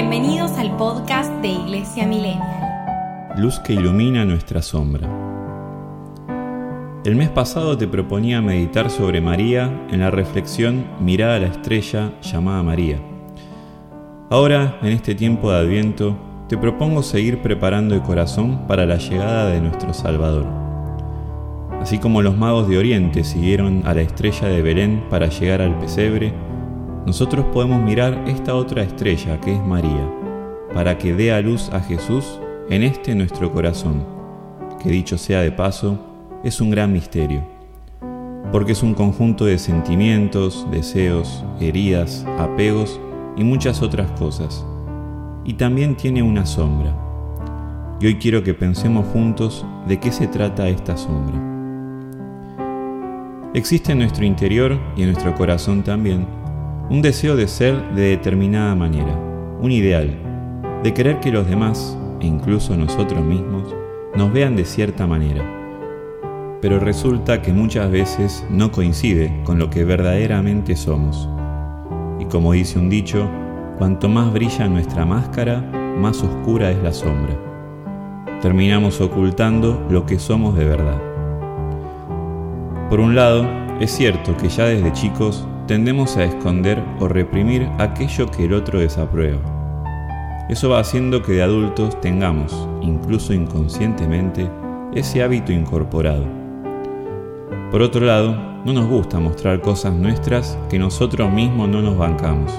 Bienvenidos al podcast de Iglesia Millennial. Luz que ilumina nuestra sombra. El mes pasado te proponía meditar sobre María en la reflexión Mirada a la estrella llamada María. Ahora, en este tiempo de Adviento, te propongo seguir preparando el corazón para la llegada de nuestro Salvador. Así como los magos de Oriente siguieron a la estrella de Belén para llegar al pesebre, nosotros podemos mirar esta otra estrella que es María, para que dé a luz a Jesús en este nuestro corazón, que dicho sea de paso, es un gran misterio, porque es un conjunto de sentimientos, deseos, heridas, apegos y muchas otras cosas, y también tiene una sombra. Y hoy quiero que pensemos juntos de qué se trata esta sombra. Existe en nuestro interior y en nuestro corazón también un deseo de ser de determinada manera, un ideal, de querer que los demás, e incluso nosotros mismos, nos vean de cierta manera. Pero resulta que muchas veces no coincide con lo que verdaderamente somos. Y como dice un dicho, cuanto más brilla nuestra máscara, más oscura es la sombra. Terminamos ocultando lo que somos de verdad. Por un lado, es cierto que ya desde chicos tendemos a esconder o reprimir aquello que el otro desaprueba. Eso va haciendo que de adultos tengamos, incluso inconscientemente, ese hábito incorporado. Por otro lado, no nos gusta mostrar cosas nuestras que nosotros mismos no nos bancamos.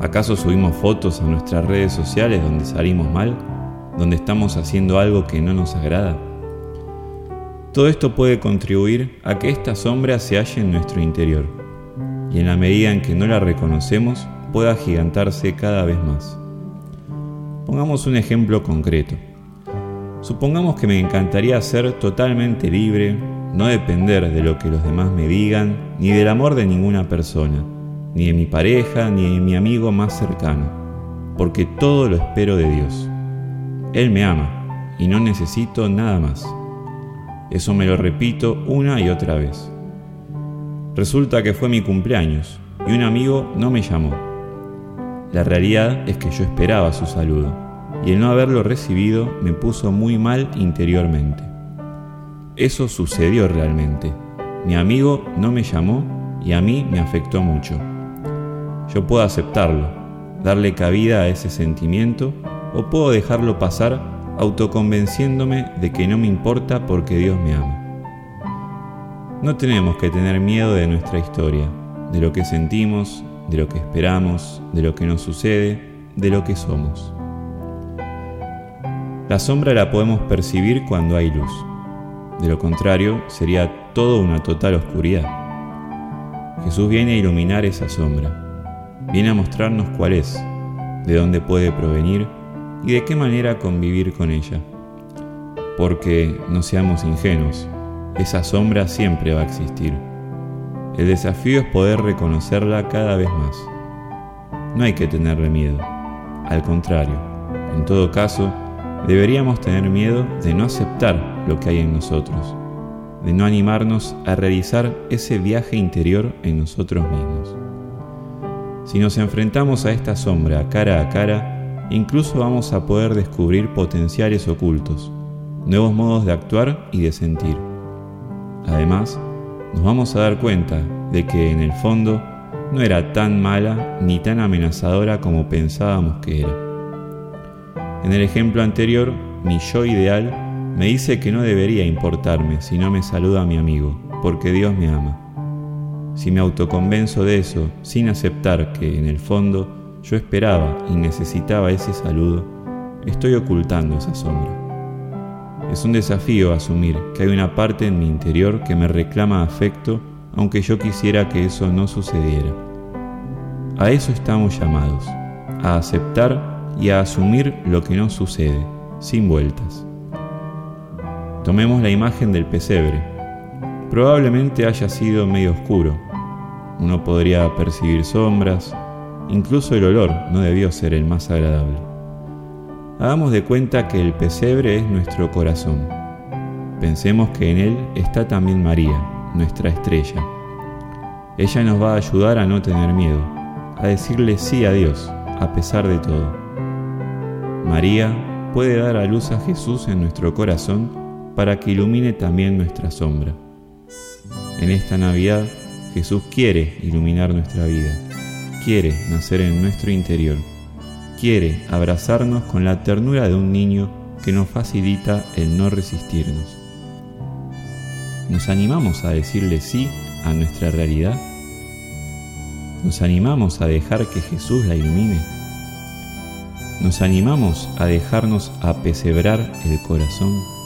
¿Acaso subimos fotos a nuestras redes sociales donde salimos mal? ¿Donde estamos haciendo algo que no nos agrada? Todo esto puede contribuir a que esta sombra se halle en nuestro interior y en la medida en que no la reconocemos pueda gigantarse cada vez más. Pongamos un ejemplo concreto. Supongamos que me encantaría ser totalmente libre, no depender de lo que los demás me digan, ni del amor de ninguna persona, ni de mi pareja, ni de mi amigo más cercano, porque todo lo espero de Dios. Él me ama y no necesito nada más. Eso me lo repito una y otra vez. Resulta que fue mi cumpleaños y un amigo no me llamó. La realidad es que yo esperaba su saludo y el no haberlo recibido me puso muy mal interiormente. Eso sucedió realmente. Mi amigo no me llamó y a mí me afectó mucho. Yo puedo aceptarlo, darle cabida a ese sentimiento o puedo dejarlo pasar autoconvenciéndome de que no me importa porque Dios me ama. No tenemos que tener miedo de nuestra historia, de lo que sentimos, de lo que esperamos, de lo que nos sucede, de lo que somos. La sombra la podemos percibir cuando hay luz. De lo contrario, sería todo una total oscuridad. Jesús viene a iluminar esa sombra. Viene a mostrarnos cuál es, de dónde puede provenir y de qué manera convivir con ella. Porque no seamos ingenuos, esa sombra siempre va a existir. El desafío es poder reconocerla cada vez más. No hay que tenerle miedo. Al contrario, en todo caso, deberíamos tener miedo de no aceptar lo que hay en nosotros, de no animarnos a realizar ese viaje interior en nosotros mismos. Si nos enfrentamos a esta sombra cara a cara, incluso vamos a poder descubrir potenciales ocultos, nuevos modos de actuar y de sentir. Además, nos vamos a dar cuenta de que en el fondo no era tan mala ni tan amenazadora como pensábamos que era. En el ejemplo anterior, mi yo ideal me dice que no debería importarme si no me saluda mi amigo, porque Dios me ama. Si me autoconvenzo de eso sin aceptar que en el fondo yo esperaba y necesitaba ese saludo, estoy ocultando esa sombra. Es un desafío asumir que hay una parte en mi interior que me reclama afecto aunque yo quisiera que eso no sucediera. A eso estamos llamados, a aceptar y a asumir lo que no sucede, sin vueltas. Tomemos la imagen del pesebre. Probablemente haya sido medio oscuro. Uno podría percibir sombras, incluso el olor no debió ser el más agradable. Hagamos de cuenta que el pesebre es nuestro corazón. Pensemos que en él está también María, nuestra estrella. Ella nos va a ayudar a no tener miedo, a decirle sí a Dios, a pesar de todo. María puede dar a luz a Jesús en nuestro corazón para que ilumine también nuestra sombra. En esta Navidad, Jesús quiere iluminar nuestra vida, quiere nacer en nuestro interior, quiere abrazarnos con la ternura de un niño que nos facilita el no resistirnos. ¿Nos animamos a decirle sí a nuestra realidad? ¿Nos animamos a dejar que Jesús la ilumine? ¿Nos animamos a dejarnos apesebrar el corazón?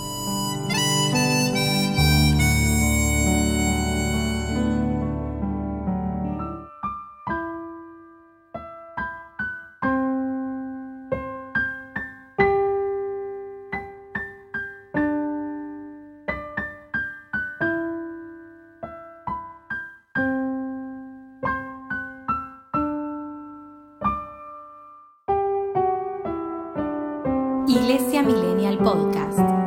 Millennial Podcast.